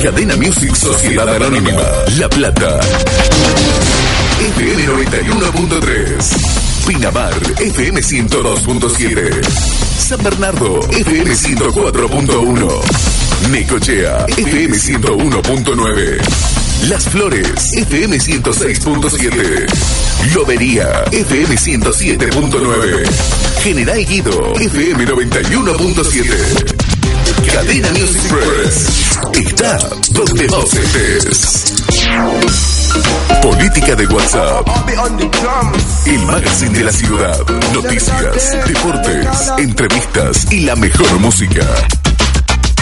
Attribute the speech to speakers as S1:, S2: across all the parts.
S1: Cadena Music Sociedad Anónima. La Plata. FM 91.3. Pinamar, FM 102.7. San Bernardo, FM 104.1. Necochea, FM 101.9. Las Flores, FM 106.7. Lobería, FM 107.9. General Guido, FM 91.7. Cadena Music Press. Está donde vos estés. Política de WhatsApp. El magazine de la ciudad. Noticias, deportes, entrevistas y la mejor música.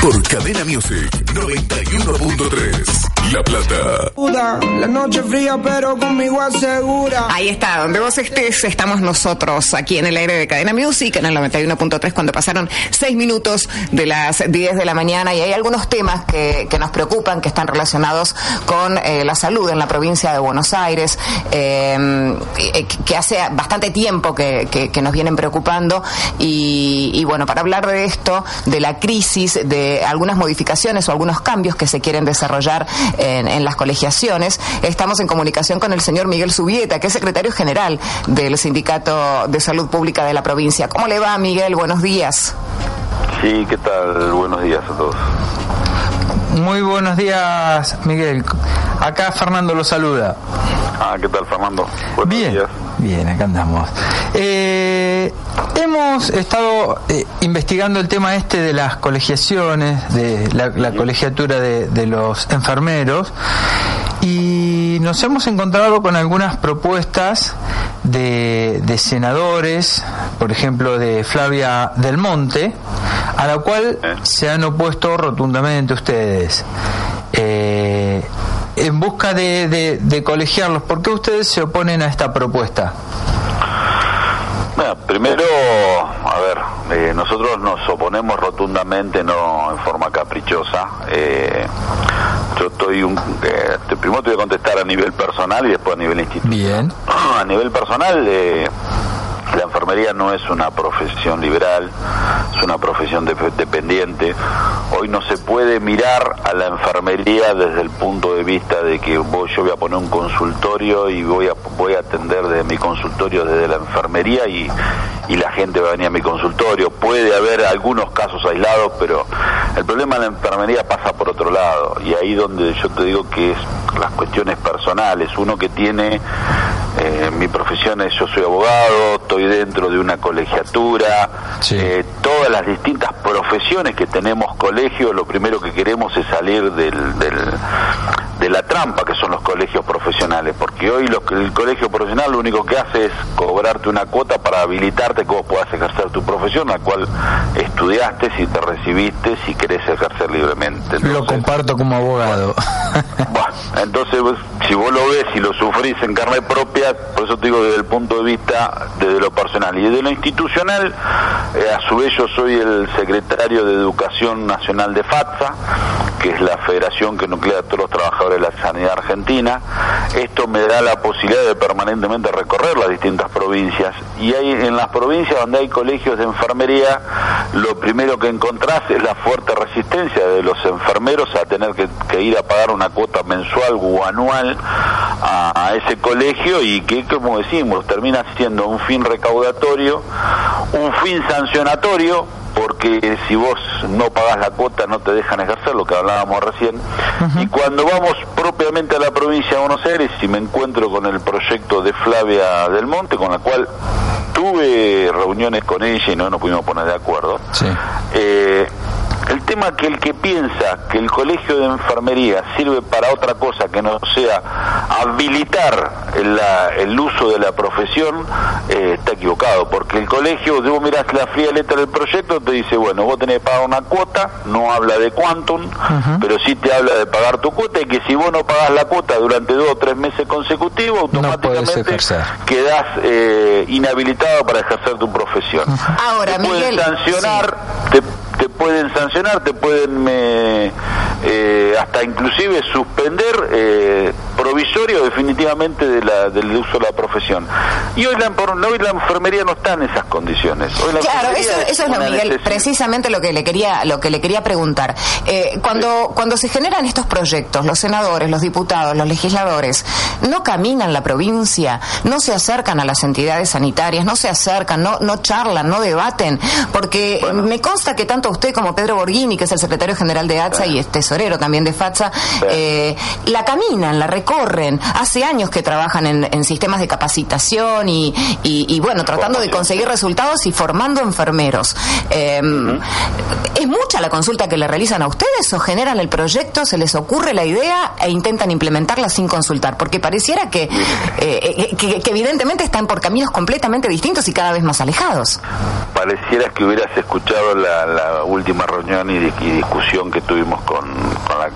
S1: Por Cadena Music 91.3. La Plata.
S2: La noche fría, pero conmigo asegura.
S3: Ahí está, donde vos estés, estamos nosotros aquí en el aire de Cadena Music, en el 91.3, cuando pasaron seis minutos de las 10 de la mañana. Y hay algunos temas que, que nos preocupan, que están relacionados con eh, la salud en la provincia de Buenos Aires, eh, que hace bastante tiempo que, que, que nos vienen preocupando. Y, y bueno, para hablar de esto, de la crisis, de algunas modificaciones o algunos cambios que se quieren desarrollar en, en, las colegiaciones. Estamos en comunicación con el señor Miguel Subieta, que es secretario general del Sindicato de Salud Pública de la provincia. ¿Cómo le va, Miguel? Buenos días.
S4: Sí, ¿qué tal? Buenos días a todos.
S5: Muy buenos días, Miguel. Acá Fernando lo saluda.
S4: Ah, ¿qué tal, Fernando? Buenos
S5: bien,
S4: días.
S5: Bien, acá andamos. Eh, hemos estado eh, investigando el tema este de las colegiaciones, de la, la colegiatura de, de los enfermeros, y nos hemos encontrado con algunas propuestas de, de, senadores, por ejemplo de Flavia Del Monte, a la cual se han opuesto rotundamente ustedes. Eh, en busca de, de, de, colegiarlos, ¿por qué ustedes se oponen a esta propuesta?
S4: Bueno, primero, a ver, eh, nosotros nos oponemos rotundamente, no en forma caprichosa. Eh, yo estoy un, eh, primero te voy a contestar a nivel personal y después a nivel institucional.
S5: Bien.
S4: A nivel personal, eh, la enfermería no es una profesión liberal, es una profesión de, dependiente. Hoy no se puede mirar a la enfermería desde el punto de vista de que yo voy a poner un consultorio y voy a, voy a atender de mi consultorio desde la enfermería y, y la gente va a venir a mi consultorio. Puede haber algunos casos aislados, pero el problema de la enfermería pasa por otro lado. Y ahí donde yo te digo que es las cuestiones personales. Uno que tiene, eh, mi profesión es, yo soy abogado, estoy dentro de una colegiatura,
S5: Sí.
S4: eh, todas las distintas profesiones que tenemos colegios, lo primero que queremos es salir del, del, de la trampa que son los colegios profesionales, porque hoy los, el colegio profesional lo único que hace es cobrarte una cuota para habilitarte que vos puedas ejercer tu profesión, la cual estudiaste, si te recibiste, si querés ejercer libremente.
S5: Lo
S4: Entonces,
S5: comparto como abogado.
S4: bueno, entonces si vos lo ves y lo sufrís en carne propia, por eso te digo desde el punto de vista desde lo personal y desde lo institucional, eh, a su vez yo soy el secretario de Educación Nacional de FATSA, que es la federación que nuclea a todos los trabajadores de la sanidad argentina. Esto me da la posibilidad de permanentemente recorrer las distintas provincias y hay en las provincias donde hay colegios de enfermería, lo primero que encontrás es la fuerte resistencia de los enfermeros a tener que, ir a pagar una cuota mensual o anual a, ese colegio y que, como decimos, termina siendo un fin recaudatorio, un fin sancionatorio, porque si vos no pagás la cuota no te dejan ejercer, lo que hablábamos recién. Uh -huh. Y cuando vamos propiamente a la provincia de Buenos Aires y me encuentro con el proyecto de Flavia del Monte, con la cual tuve reuniones con ella y no nos pudimos poner de acuerdo,
S5: sí.
S4: eh, El tema es que el que piensa que el colegio de enfermería sirve para otra cosa que no sea habilitar el, uso de la profesión, eh, está equivocado, porque el colegio, vos mirás la fría letra del proyecto, te dice, bueno, vos tenés que pagar una cuota, no habla de quantum, pero sí te habla de pagar tu cuota y que si vos no pagás la cuota durante dos o tres meses consecutivos, automáticamente quedás eh, inhabilitado para ejercer tu profesión.
S3: Ahora,
S4: te pueden sancionar, te, pueden sancionar, te pueden eh, eh, hasta inclusive suspender eh, provisorio definitivamente de la, del uso de la profesión. Y hoy la, hoy la enfermería no está en esas condiciones.
S3: claro, eso, eso es lo, Miguel, precisamente lo que le quería, lo que le quería preguntar. Eh, cuando, cuando se generan estos proyectos, los senadores, los diputados, los legisladores, no caminan la provincia, no se acercan a las entidades sanitarias, no se acercan, no, no charlan, no debaten, porque me consta que tanto usted como Pedro Borghini, que es el secretario general de ATSA y es tesorero también de FATSA, eh, la caminan, la recorren. Hace años que trabajan en, sistemas de capacitación y, bueno, tratando de conseguir resultados y formando enfermeros. Em, ¿Es mucha la consulta que le realizan a ustedes o generan el proyecto, se les ocurre la idea e intentan implementarla sin consultar? Porque pareciera que, eh, que, evidentemente están por caminos completamente distintos y cada vez más alejados.
S4: Pareciera que hubieras escuchado la, última reunión y, discusión que tuvimos con, la,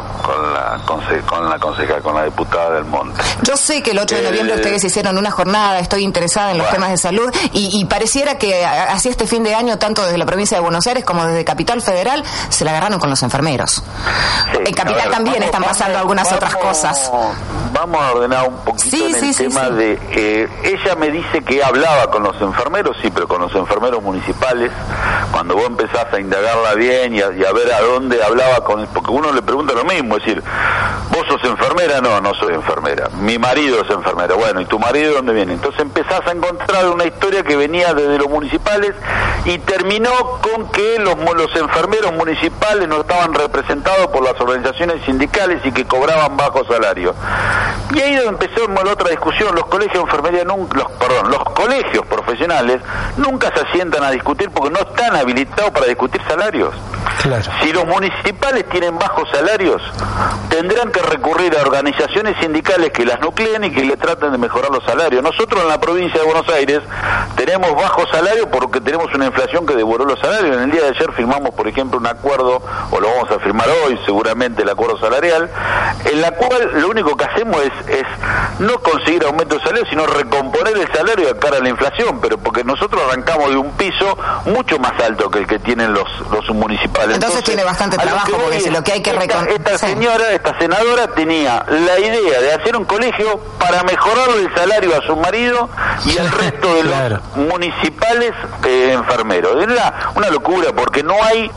S4: con con la concejal, con la diputada del Monte.
S3: Yo sé que el 8 de noviembre eh, ustedes hicieron una jornada, estoy interesada en los temas de salud y, pareciera que así este fin de año, tanto desde la provincia de Buenos Aires como desde Capital Federal, se la agarraron con los enfermeros. en Capital también están pasando algunas otras cosas.
S4: Vamos a ordenar un poquito en el tema de... Eh, ella me dice que hablaba con los enfermeros, sí, pero con los enfermeros municipales. Cuando vos empezás a indagarla bien y a, ver a dónde hablaba con... Porque uno le pregunta lo mismo, es decir, ¿vos sos enfermera? No, no soy enfermera. Mi marido es enfermero. Bueno, ¿y tu marido dónde viene? Entonces empezás a encontrar una historia que venía desde los municipales y terminó con que los, los enfermeros municipales no estaban representados por las organizaciones sindicales y que cobraban bajo salario. Y ahí empezó la otra discusión. Los colegios de enfermería, nunca, los, perdón, los colegios profesionales nunca se asientan a discutir porque no están habilitados para discutir salarios. Si los municipales tienen bajos salarios, tendrán que recurrir a organizaciones sindicales que las nucleen y que le traten de mejorar los salarios. Nosotros en la provincia de Buenos Aires tenemos bajos salarios porque tenemos una inflación que devoró los salarios. En el día de ayer firmamos, por ejemplo, un acuerdo, o lo vamos a firmar hoy seguramente, el acuerdo salarial, en la cual lo único que hacemos es, es no conseguir aumento de salario, sino recomponer el salario de cara a la inflación, pero porque nosotros arrancamos de un piso mucho más alto que el que tienen los, los municipales.
S3: Entonces, tiene bastante trabajo, porque si lo que hay que
S4: esta, esta señora, esta senadora tenía la idea de hacer un colegio para mejorar el salario a su marido y al resto de los municipales eh, enfermeros. Es una locura porque no hay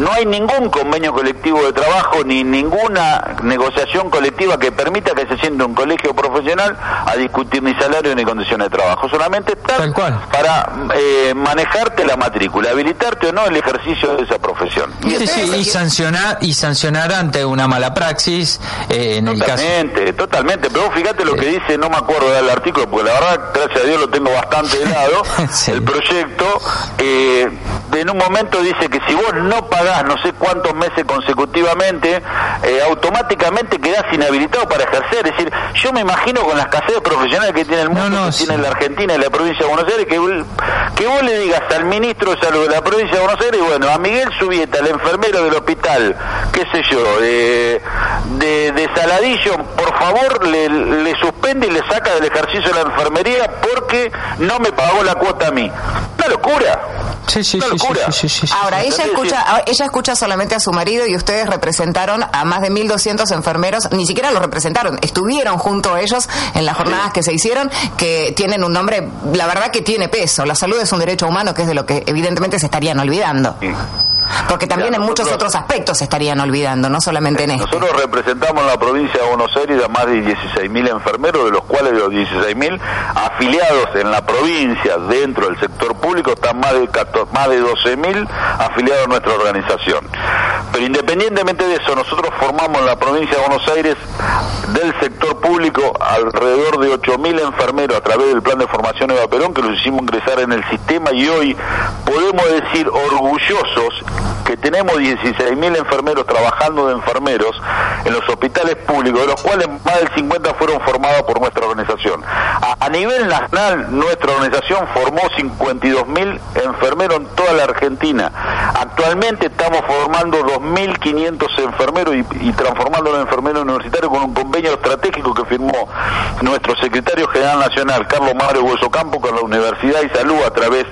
S4: no hay ningún convenio colectivo de trabajo ni ninguna negociación colectiva que permita que se siente un colegio profesional a discutir ni salario ni condiciones de trabajo. Solamente para eh, manejarte la matrícula, habilitarte o no el ejercicio de esa profesión.
S5: y sancionar y sancionar ante una mala praxis eh, en
S4: el caso. Totalmente, totalmente. Pero fíjate lo que dice, no me acuerdo del artículo, porque la verdad, gracias a Dios, lo tengo bastante helado. El proyecto, eh, en un momento dice que si vos no pagás no sé cuántos meses consecutivamente, eh, automáticamente quedás inhabilitado para ejercer. Es decir, yo me imagino con las escasez profesionales que tiene el mundo, que tiene la Argentina y la provincia de Buenos Aires, que, que vos le digas al ministro de Salud de la provincia de Buenos Aires, bueno, a Miguel Subieta, el enfermero del hospital, qué sé yo, de, de, Saladillo, por favor, le, le suspende y le saca del ejercicio de la enfermería porque no me pagó la cuota a mí. Una locura.
S5: Sí, sí, sí, sí,
S3: Ahora, ella escucha, ella escucha solamente a su marido y ustedes representaron a más de 1.200 enfermeros, ni siquiera los representaron, estuvieron junto a ellos en las jornadas que se hicieron, que tienen un nombre, la verdad que tiene peso. La salud es un derecho humano, que es de lo que evidentemente se estarían olvidando. Porque también en muchos otros aspectos se estarían olvidando, no solamente en
S4: esto. Nosotros representamos en la provincia de Buenos Aires a más de 16.000 enfermeros, de los cuales de los 16.000 afiliados en la provincia dentro del sector público están más de, más de 12.000 afiliados a nuestra organización. Pero independientemente de eso, nosotros formamos en la provincia de Buenos Aires del sector público alrededor de 8.000 enfermeros a través del plan de formación Eva Perón, que los hicimos ingresar en el sistema y hoy podemos decir orgullosos que tenemos 16.000 enfermeros trabajando de enfermeros en los hospitales públicos, de los cuales más del 50 fueron formados por nuestra organización. A, nivel nacional, nuestra organización formó 52.000 enfermeros en toda la Argentina. Actualmente estamos formando 2.500 enfermeros y, y transformando en enfermeros universitarios con un convenio estratégico que firmó nuestro secretario general nacional, Carlos Mario Hueso Campo, con la Universidad y Salud a través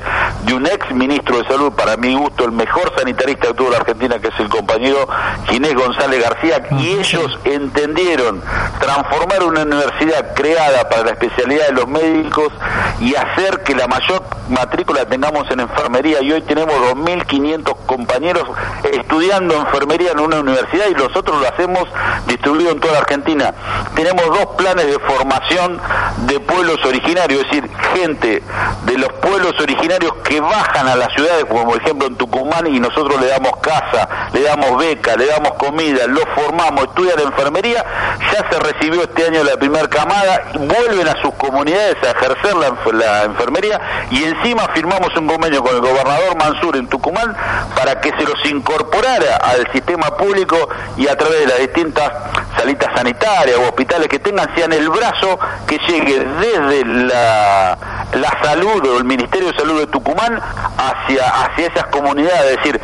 S4: de un ex ministro de Salud, para mi gusto el mejor sanitarista que tuvo la Argentina, que es el compañero Ginés González García, y ellos entendieron transformar una universidad creada para la especialidad de los médicos y hacer que la mayor matrícula tengamos en enfermería y hoy tenemos 2.500 compañeros estudiando enfermería en una universidad y nosotros lo hacemos distribuido en toda la Argentina. Tenemos dos planes de formación de pueblos originarios, es decir, gente de los pueblos originarios que bajan a las ciudades, como por ejemplo en Tucumán, y nosotros le damos casa, le damos beca, le damos comida, los formamos, estudian enfermería, ya se recibió este año la primera camada, vuelven a sus comunidades a ejercer la, la enfermería y encima firmamos un convenio con el gobernador Mansur en Tucumán para que se los incorporara al sistema público y a través de las distintas salitas sanitarias o hospitales que tengan, sean el brazo que llegue desde la, la salud o el Ministerio de Salud de Tucumán hacia, hacia esas comunidades. Es decir,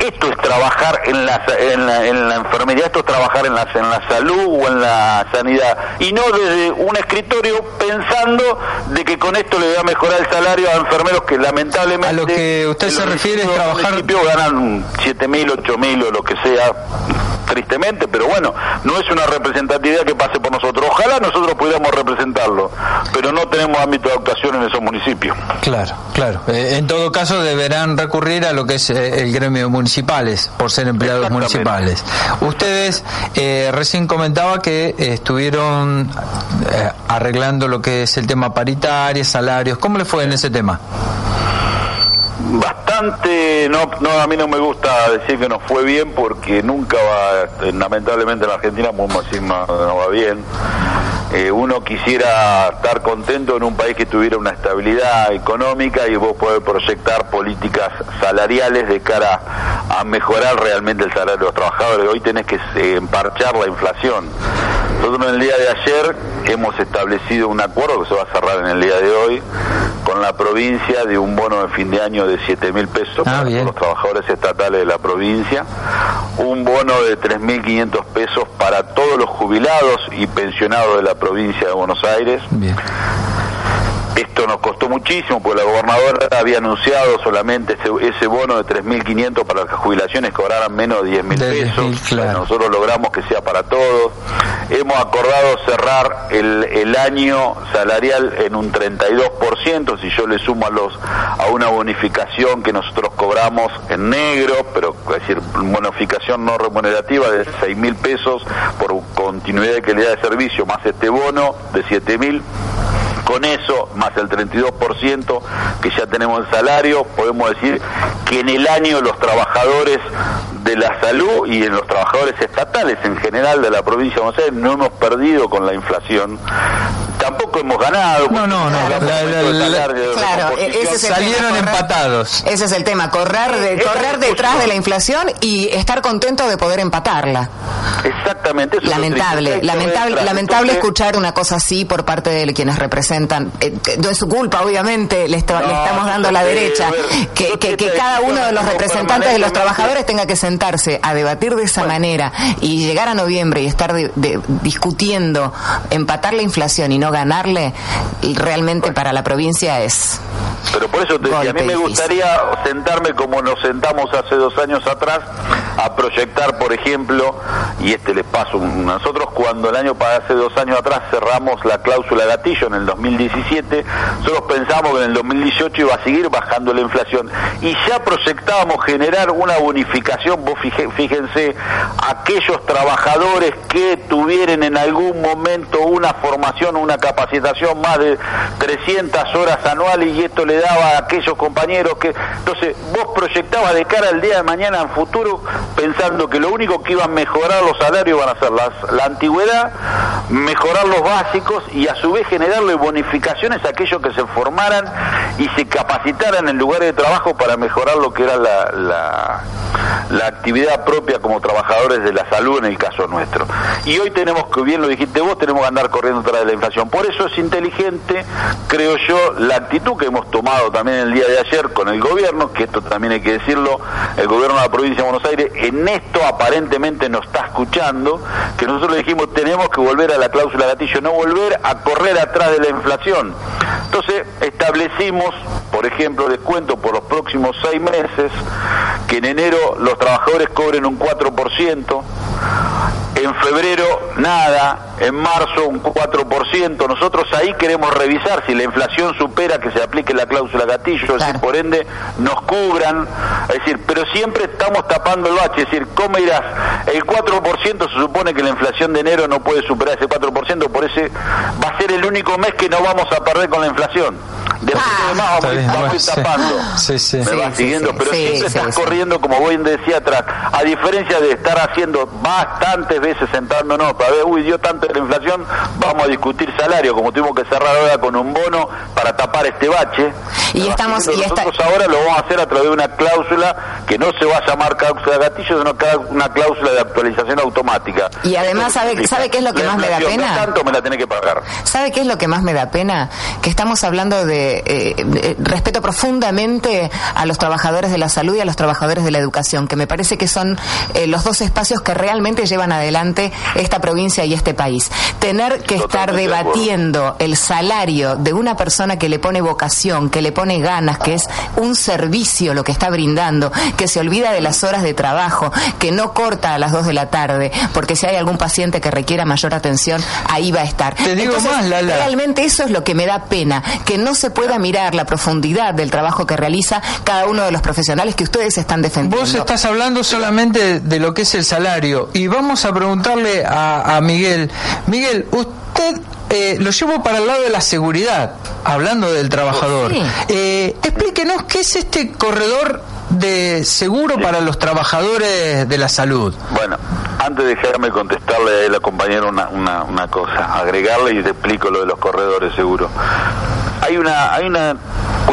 S4: esto es trabajar en la, en la, en la enfermería, esto es trabajar en la, en la salud o en la sanidad. Y no desde un escritorio pensando de que con esto le va a mejorar el salario a enfermeros que lamentablemente...
S5: A lo que usted se refiere es trabajar...
S4: ganan 7 mil, 8 mil o lo que sea tristemente, pero bueno, no es una representatividad que pase por nosotros. Ojalá nosotros pudiéramos representarlo, pero no tenemos ámbito de actuación en esos municipios.
S5: Claro, claro. Eh, en todo caso deberán recurrir a lo que es eh, el gremio de municipales, por ser empleados municipales. Ustedes eh, recién comentaba que estuvieron arreglando lo que es el tema paritaria, salarios. ¿Cómo le fue en ese tema?
S4: Bastante, no, no, a mí no me gusta decir que nos fue bien porque nunca va, lamentablemente en la Argentina podemos decir no, no va bien. Eh, uno quisiera estar contento en un país que tuviera una estabilidad económica y vos poder proyectar políticas salariales de cara a mejorar realmente el salario de los trabajadores. Hoy tenés que eh, emparchar la inflación. Nosotros en el día de ayer hemos establecido un acuerdo que se va a cerrar en el día de hoy con la provincia de un bono de fin de año de 7 mil pesos ah, para los trabajadores estatales de la provincia, un bono de 3.500 pesos para todos los jubilados y pensionados de la provincia de Buenos Aires. Esto nos costó muchísimo porque la gobernadora había anunciado solamente ese, bono de 3.500 para las jubilaciones cobraran menos de 10.000 pesos. Nosotros logramos que sea para todos. Hemos acordado cerrar el, el año salarial en un 32%, si yo le sumo a, los, a una bonificación que nosotros cobramos en negro, pero es decir, bonificación no remunerativa de 6.000 pesos por continuidad de calidad de servicio, más este bono de 7.000 con eso, más el 32% que ya tenemos en salario, podemos decir que en el año los trabajadores de la salud y en los trabajadores estatales en general de la provincia de Buenos no hemos perdido con la inflación tampoco hemos ganado.
S5: No, no, no.
S3: claro, ese
S5: salieron empatados.
S3: Ese es el tema, correr, de, correr detrás de la inflación y estar contento de poder empatarla.
S4: Exactamente.
S3: lamentable, lamentable, lamentable escuchar una cosa así por parte de quienes representan. Eh, no es su culpa, obviamente, le, estamos dando a la derecha. Que, que, cada uno de los representantes de los trabajadores tenga que sentarse a debatir de esa manera y llegar a noviembre y estar discutiendo empatar la inflación y no ganarle realmente para la provincia es
S4: pero por eso te decía, a mí me gustaría sentarme como nos sentamos hace dos años atrás a proyectar, por ejemplo, y este les paso, nosotros cuando el año hace dos años atrás cerramos la cláusula gatillo en el 2017, nosotros pensamos que en el 2018 iba a seguir bajando la inflación. Y ya proyectábamos generar una bonificación, vos fíjense, aquellos trabajadores que tuvieran en algún momento una formación, una capacitación más de 300 horas anuales y esto le daba a aquellos compañeros que... Entonces, vos proyectabas de cara al día de mañana en futuro pensando que lo único que iban a mejorar los salarios van a ser las, la antigüedad mejorar los básicos y a su vez generarle bonificaciones a aquellos que se formaran y se capacitaran en lugares de trabajo para mejorar lo que era la, la, actividad propia como trabajadores de la salud en el caso nuestro. Y hoy tenemos que, bien lo dijiste vos, tenemos que andar corriendo tras la inflación. Por eso es inteligente, creo yo, la actitud que hemos tomado también el día de ayer con el gobierno, que esto también hay que decirlo, el gobierno de la provincia de Buenos Aires en esto aparentemente nos está escuchando, que nosotros le dijimos tenemos que volver a la cláusula gatillo, no volver a correr atrás de la inflación. Entonces establecimos, por ejemplo, descuento por los próximos seis meses, que en enero los trabajadores cobren un 4%, en febrero nada, en marzo un 4%. Nosotros ahí queremos revisar si la inflación supera que se aplique la cláusula gatillo, es decir, por ende nos cubran, es decir, pero siempre estamos tapando el bache, es decir, ¿cómo irás? El 4% se supone que la inflación de enero no puede superar ese 4%, por ese va a ser el único mes que no vamos a perder con la inflación. Después
S3: Ah.
S4: además vamos,
S5: bien,
S4: vamos a ir
S5: sí.
S4: tapando.
S5: Sí, sí.
S4: Me
S3: Sí,
S4: vas
S3: sí,
S4: siguiendo,
S3: sí,
S4: pero
S3: sí,
S4: siempre
S3: sí,
S4: estás
S3: sí.
S4: corriendo, como voy decía atrás, a diferencia de estar haciendo bastantes veces sentándonos para ver, uy, dio tanto la inflación, vamos a discutir salario, como tuvimos que cerrar ahora con un bono para tapar este bache.
S3: Y estamos- y esta-
S4: Nosotros ahora lo vamos a hacer a través de una cláusula que no se va a llamar cláusula gatillo, sino una cláusula de actualización automática.
S3: Y además, ¿sabe- sabe qué es lo que
S4: la
S3: más me da pena?
S4: ¿qué tanto me la tenés que pagar?
S3: ¿Sabe qué es lo que más me da pena? Que estamos hablando de, eh, de- respeto profundamente a los trabajadores de la salud y a los trabajadores de la educación, que me parece que son eh, los dos espacios que realmente llevan adelante esta provincia y este país. Tener que estar debatiendo el salario de una persona que le pone vocación, que le pone ganas, que es un servicio lo que está brindando, que se olvida de las horas de trabajo, que no corta a las 2 de la tarde, porque si hay algún paciente que requiera mayor atención, ahí va a estar.
S5: Te digo más, Lala.
S3: Realmente eso es lo que me da pena, que no se pueda mirar la profundidad del trabajo que realiza cada uno de los profesionales que ustedes están defendiendo.
S5: Vos estás hablando solamente de lo que es el salario y vamos a preguntarle a, a Miguel. Miguel, usted eh, lo llevo para el lado de la seguridad, hablando del trabajador.
S3: Sí.
S5: Eh, explíquenos qué es este corredor de seguro para los trabajadores de la salud.
S4: Bueno, antes de dejarme contestarle a él, a compañero, una, una, una cosa, agregarle y te explico lo de los corredores seguro. Hay una, hay una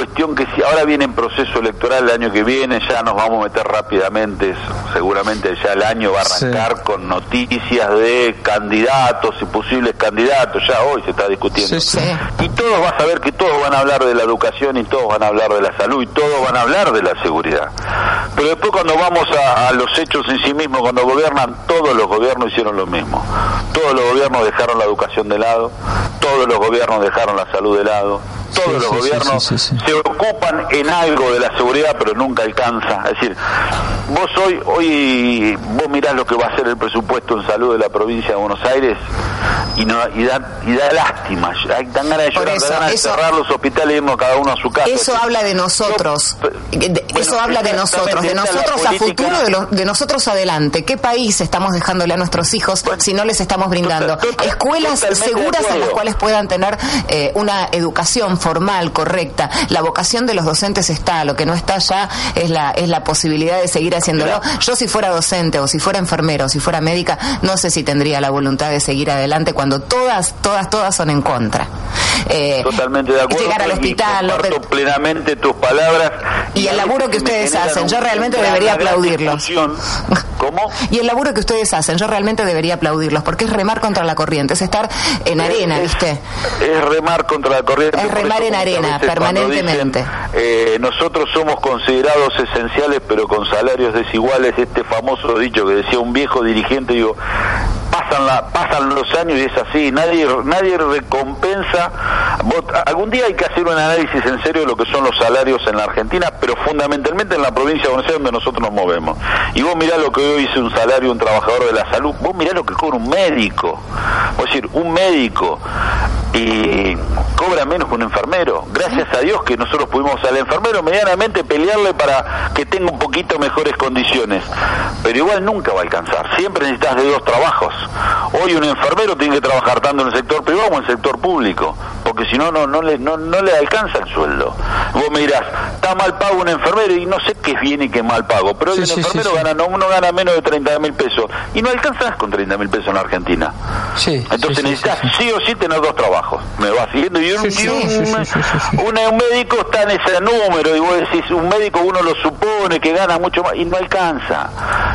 S4: cuestión que si ahora viene en proceso electoral el año que viene, ya nos vamos a meter rápidamente, seguramente ya el año va a
S5: Sí.
S4: arrancar con noticias de candidatos y posibles candidatos, ya hoy se está discutiendo.
S5: Sí, sí.
S4: Y todos vas a ver que todos van a hablar de la educación y todos van a hablar de la salud y todos van a hablar de la seguridad. Pero después cuando vamos a, a los hechos en sí mismos, cuando gobiernan, todos los gobiernos hicieron lo mismo. Todos los gobiernos dejaron la educación de lado, todos los gobiernos dejaron la salud de lado, todos los gobiernos se ocupan en algo de la seguridad, pero nunca alcanza. Es decir, vos hoy, hoy vos mirás lo que va a ser el presupuesto en salud de la provincia de Buenos Aires y no y da, y da lástima, hay dan ganas de llorar,
S3: eso,
S4: de cerrar los hospitales y irnos cada uno a su casa.
S3: Eso habla de nosotros.
S4: yo-
S3: De-
S4: bueno,
S3: Eso habla de nosotros, de nosotros a futuro, de, los- de nosotros adelante. ¿Qué país estamos dejándole a nuestros hijos si no les estamos brindando
S4: total- total-
S3: escuelas seguras en las cuales puedan tener eh, una educación formal, correcta? La vocación de los docentes está, lo que no está ya es la es la posibilidad de seguir haciéndolo. Yo si fuera docente o si fuera enfermero o si fuera médica, no sé si tendría la voluntad de seguir adelante cuando todas, todas, todas son en contra. Eh,
S4: Totalmente de acuerdo.
S3: Llegar al hospital,
S4: comparto plenamente tus palabras.
S3: Y el laburo que ustedes hacen, yo realmente debería
S4: discusión. ¿Cómo?
S3: Y el laburo que ustedes hacen, yo realmente debería aplaudirlos, porque es remar contra la corriente, es estar en arena,
S4: Es-
S3: ¿viste?
S4: Es remar contra la corriente.
S3: Es remar en arena, permanentemente.
S4: Eh, nosotros somos considerados esenciales, pero con salarios desiguales. Este famoso dicho que decía un viejo dirigente, digo, pasan, los años y es así. Nadie, nadie recompensa. Algún día hay que hacer un análisis en serio de lo que son los salarios en la Argentina, pero fundamentalmente en la provincia de Buenos donde nosotros nos movemos. Y vos mirá lo que hoy dice un salario un trabajador de la salud, vos mirá lo que cobra un médico. Es decir, un médico y cobra menos que un enfermero. Gracias a Dios que nosotros pudimos al enfermero medianamente pelearle para que tenga un poquito mejores condiciones. Pero igual nunca va a alcanzar. Siempre necesitas de dos trabajos. Hoy un enfermero tiene que trabajar tanto en el sector privado como en el sector público. Porque si no, no, no, le, no, no le alcanza el sueldo. Vos me dirás, está mal pago un enfermero y no sé qué es bien y qué es mal pago, pero hoy un enfermero gana, no, uno gana menos de 30 mil pesos y no alcanzas con 30 mil pesos en la Argentina. Entonces necesitas sí, o sí tener dos trabajos. Me va siguiendo y, un, un, médico está en ese número y vos decís, un médico uno lo supone que gana mucho más y no alcanza.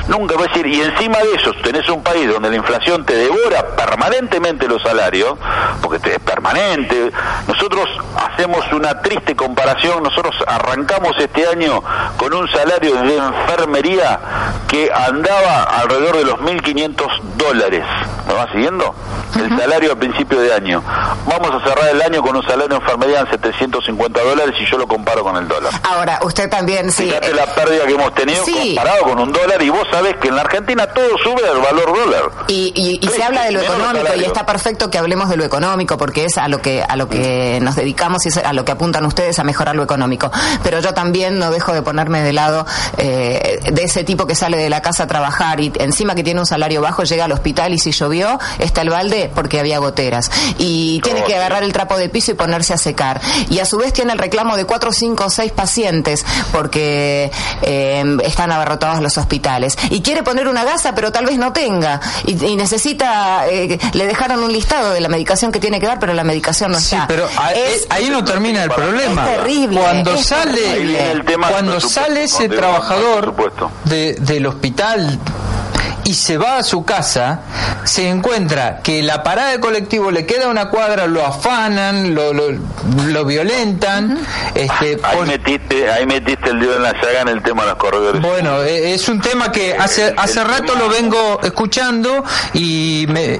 S4: Nunca va a decir, y encima de eso tenés un país donde la inflación te devora permanentemente los salarios, porque es permanente. Nosotros hacemos una triste comparación, nosotros arrancamos este año con un salario de enfermería que andaba alrededor de los 1.500 dólares. ¿Me va siguiendo? El salario a principio de año. Vamos a cerrar el año con un salario de enfermería en 750 dólares y yo lo comparo con el dólar.
S3: Ahora, usted también, sí.
S4: Fíjate la pérdida que hemos tenido comparado con un dólar y vos sabés que en la Argentina todo sube al valor dólar.
S3: Y, y, se habla de lo económico y está perfecto que hablemos de lo económico porque es a lo que a lo que nos dedicamos y es a lo que apuntan ustedes a mejorar lo económico. Pero yo también no dejo de ponerme de lado eh, de ese tipo que sale de la casa a trabajar y encima que tiene un salario bajo llega al hospital y si llovió está el balde porque había goteras y tiene que agarrar el trapo de piso y ponerse a secar. Y a su vez tiene el reclamo de cuatro, cinco o seis pacientes porque eh, están abarrotados los hospitales. Y quiere poner una gasa pero tal vez no tenga. Y, necesita eh, le dejaron un listado de la medicación que tiene que dar pero la medicación no está.
S5: pero ahí, no termina el problema.
S3: Terrible
S5: cuando sale cuando sale ese trabajador de, del hospital y se va a su casa, se encuentra que la parada de colectivo le queda una cuadra, lo afanan, lo, lo, violentan. este,
S4: ahí, metiste, ahí metiste el dedo en la llaga en el tema de los corredores.
S5: Bueno, e, es un tema que hace hace rato lo vengo escuchando y, me,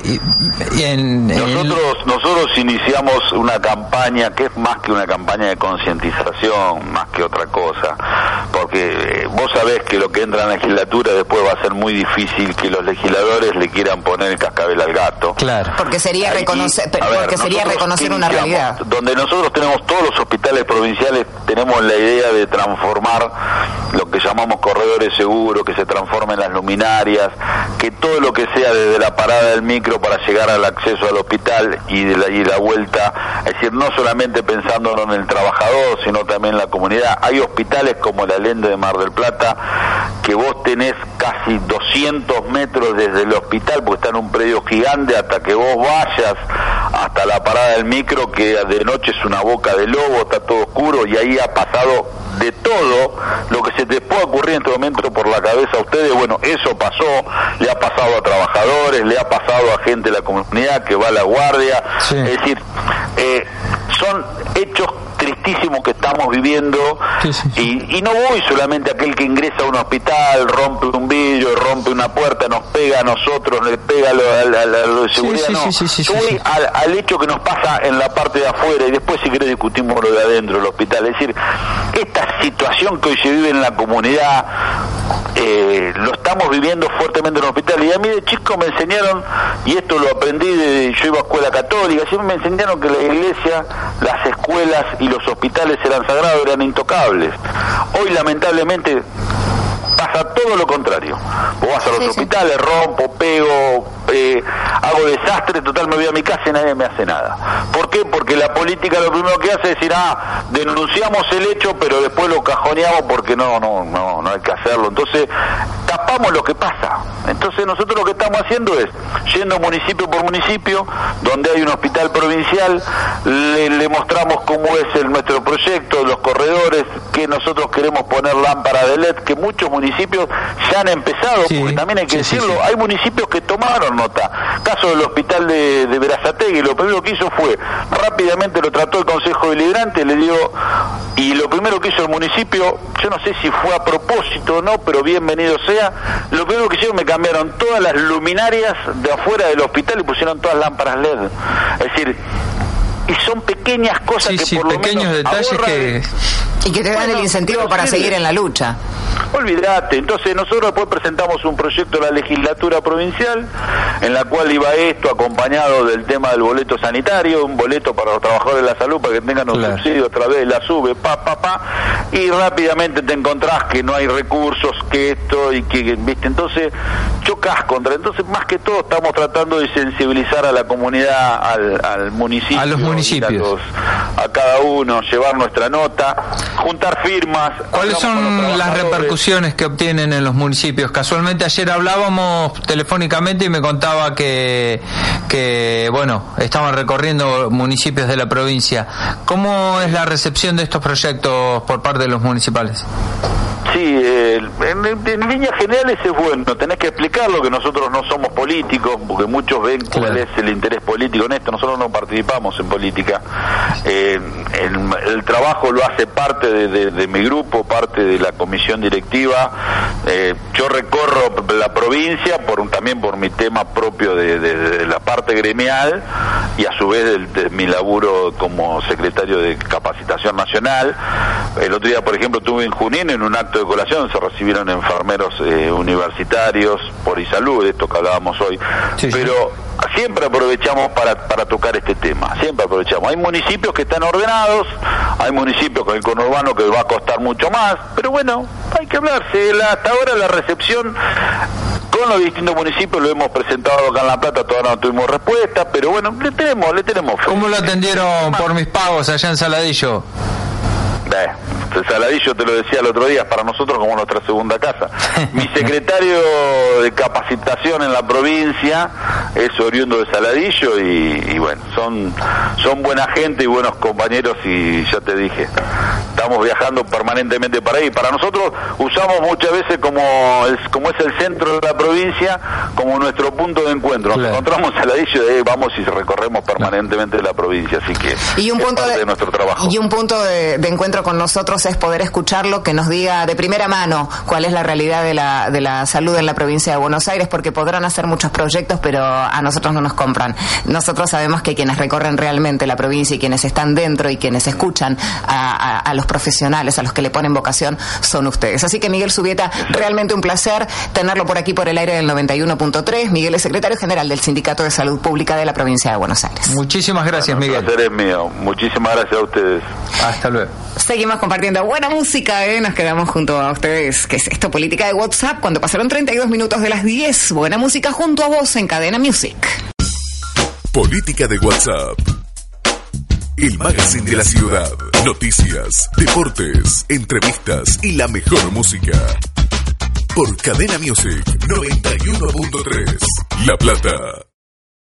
S5: en,
S4: nosotros nosotros iniciamos una campaña que es más que una campaña de concientización, más que otra cosa, porque eh, vos sabés que lo que entra en la legislatura después va a ser muy difícil que los legisladores le quieran poner el cascabel al gato.
S3: Claro. Porque sería reconocer, porque sería reconocer una realidad.
S4: Donde nosotros tenemos todos los hospitales provinciales, tenemos la idea de transformar lo que llamamos corredores seguros, que se transformen las luminarias, que todo lo que sea desde la parada del micro para llegar al acceso al hospital y de la, y la vuelta, es decir, no solamente pensando en el trabajador, sino también en la comunidad. Hay hospitales como la Lende de Mar del Plata que vos tenés casi 200 metros desde el hospital, porque está en un predio gigante, hasta que vos vayas hasta la parada del micro, que de noche es una boca de lobo, está todo oscuro y ahí ha pasado de todo lo que se te puede ocurrir en este momento por la cabeza a ustedes. Bueno, eso pasó, le ha pasado a trabajadores, le ha pasado a gente de la comunidad que va a la guardia. Es decir, eh, son hechos tristísimos que estamos viviendo Y, y, no voy solamente a aquel que ingresa a un hospital, rompe un vidrio, rompe una puerta, nos pega a nosotros, le pega a lo, de seguridad, no. Voy al, hecho que nos pasa en la parte de afuera y después si querés discutimos lo de adentro del hospital. Es decir, esta situación que hoy se vive en la comunidad, eh, lo estamos viviendo fuertemente en el hospital. Y a mí de chico me enseñaron, y esto lo aprendí de, yo iba a escuela católica, siempre me enseñaron que la iglesia, las escuelas y los hospitales eran sagrados, eran intocables. Hoy lamentablemente pasa todo lo contrario. Vos vas a los hospitales, rompo, pego, eh, hago desastre, total me voy a mi casa y nadie me hace nada. ¿Por qué? Porque la política lo primero que hace es decir, ah, denunciamos el hecho, pero después lo cajoneamos porque no, no, no, no hay que hacerlo. Entonces, tapamos lo que pasa. Entonces nosotros lo que estamos haciendo es, yendo municipio por municipio, donde hay un hospital provincial, le, mostramos cómo es el, nuestro proyecto, los corredores, que nosotros queremos poner lámpara de LED, que muchos municipios ya han empezado, porque también hay que decirlo, hay municipios que tomaron nota. Caso del hospital de, de Verazategui, lo primero que hizo fue, rápidamente lo trató el Consejo Deliberante, le dio, y lo primero que hizo el municipio, yo no sé si fue a propósito o no, pero bienvenido sea, lo primero que hicieron me cambiaron todas las luminarias de afuera del hospital y pusieron todas lámparas LED. Es decir, y son pequeñas cosas que por lo
S5: pequeños detalles que
S3: y que te dan el incentivo para seguir en la lucha.
S4: Olvídate, entonces nosotros después presentamos un proyecto a la legislatura provincial en la cual iba esto acompañado del tema del boleto sanitario, un boleto para los trabajadores de la salud para que tengan un subsidio a través de la SUBE, pa, pa, pa, y rápidamente te encontrás que no hay recursos, que esto y que, viste, entonces chocas contra, entonces más que todo estamos tratando de sensibilizar a la comunidad, al, municipio.
S5: A los municipios municipios.
S4: A, cada uno, llevar nuestra nota, juntar firmas.
S5: ¿Cuáles son las repercusiones que obtienen en los municipios? Casualmente ayer hablábamos telefónicamente y me contaba que, que bueno, estaban recorriendo municipios de la provincia. ¿Cómo es la recepción de estos proyectos por parte de los municipales?
S4: Sí, en, líneas generales es bueno, tenés que explicarlo que nosotros no somos políticos, porque muchos ven cuál es el interés político en esto, nosotros no participamos en política, eh, el, trabajo lo hace parte de, mi grupo, parte de la comisión directiva, eh, yo recorro la provincia por también por mi tema propio de, la parte gremial y a su vez de, mi laburo como secretario de capacitación nacional. El otro día, por ejemplo, tuve en Junín en un acto de colación, se recibieron enfermeros eh, universitarios por Isalud, esto que hablábamos hoy, pero siempre aprovechamos para, para tocar este tema, siempre aprovechamos. Hay municipios que están ordenados, hay municipios con el conurbano que va a costar mucho más, pero bueno, hay que hablarse. hasta ahora la recepción con los distintos municipios lo hemos presentado acá en La Plata, todavía no tuvimos respuesta, pero bueno, le tenemos, le tenemos
S5: ¿Cómo lo atendieron por mis pagos allá en Saladillo?
S4: El Saladillo te lo decía el otro día, para nosotros como nuestra segunda casa. Mi secretario de capacitación en la provincia es oriundo de Saladillo y, bueno, son, son buena gente y buenos compañeros y ya te dije, estamos viajando permanentemente para ahí. Para nosotros usamos muchas veces como, como es el centro de la provincia como nuestro punto de encuentro. Nos encontramos en Saladillo y ahí vamos y recorremos permanentemente la provincia, así que
S3: y un punto de, nuestro trabajo. Y un punto de encuentro con nosotros es poder escucharlo, que nos diga de primera mano cuál es la realidad de la, de la salud en la provincia de Buenos Aires, porque podrán hacer muchos proyectos, pero a nosotros no nos compran. Nosotros sabemos que quienes recorren realmente la provincia y quienes están dentro y quienes escuchan a, los profesionales, a los que le ponen vocación, son ustedes. Así que Miguel Subieta, realmente un placer tenerlo por aquí por el aire del 91.3. Miguel es secretario general del Sindicato de Salud Pública de la provincia de Buenos Aires.
S5: Muchísimas gracias, Miguel.
S4: El placer es mío. Muchísimas gracias a ustedes.
S5: Hasta luego.
S3: Seguimos compartiendo buena música, ¿eh? Nos quedamos junto a ustedes. ¿Qué es esto? Política de WhatsApp. Cuando pasaron 32 minutos de las 10. Buena música junto a vos en Cadena Music.
S1: Política de WhatsApp. El magazine de la ciudad. Noticias, deportes, entrevistas y la mejor música. Por Cadena Music 91.3. La Plata.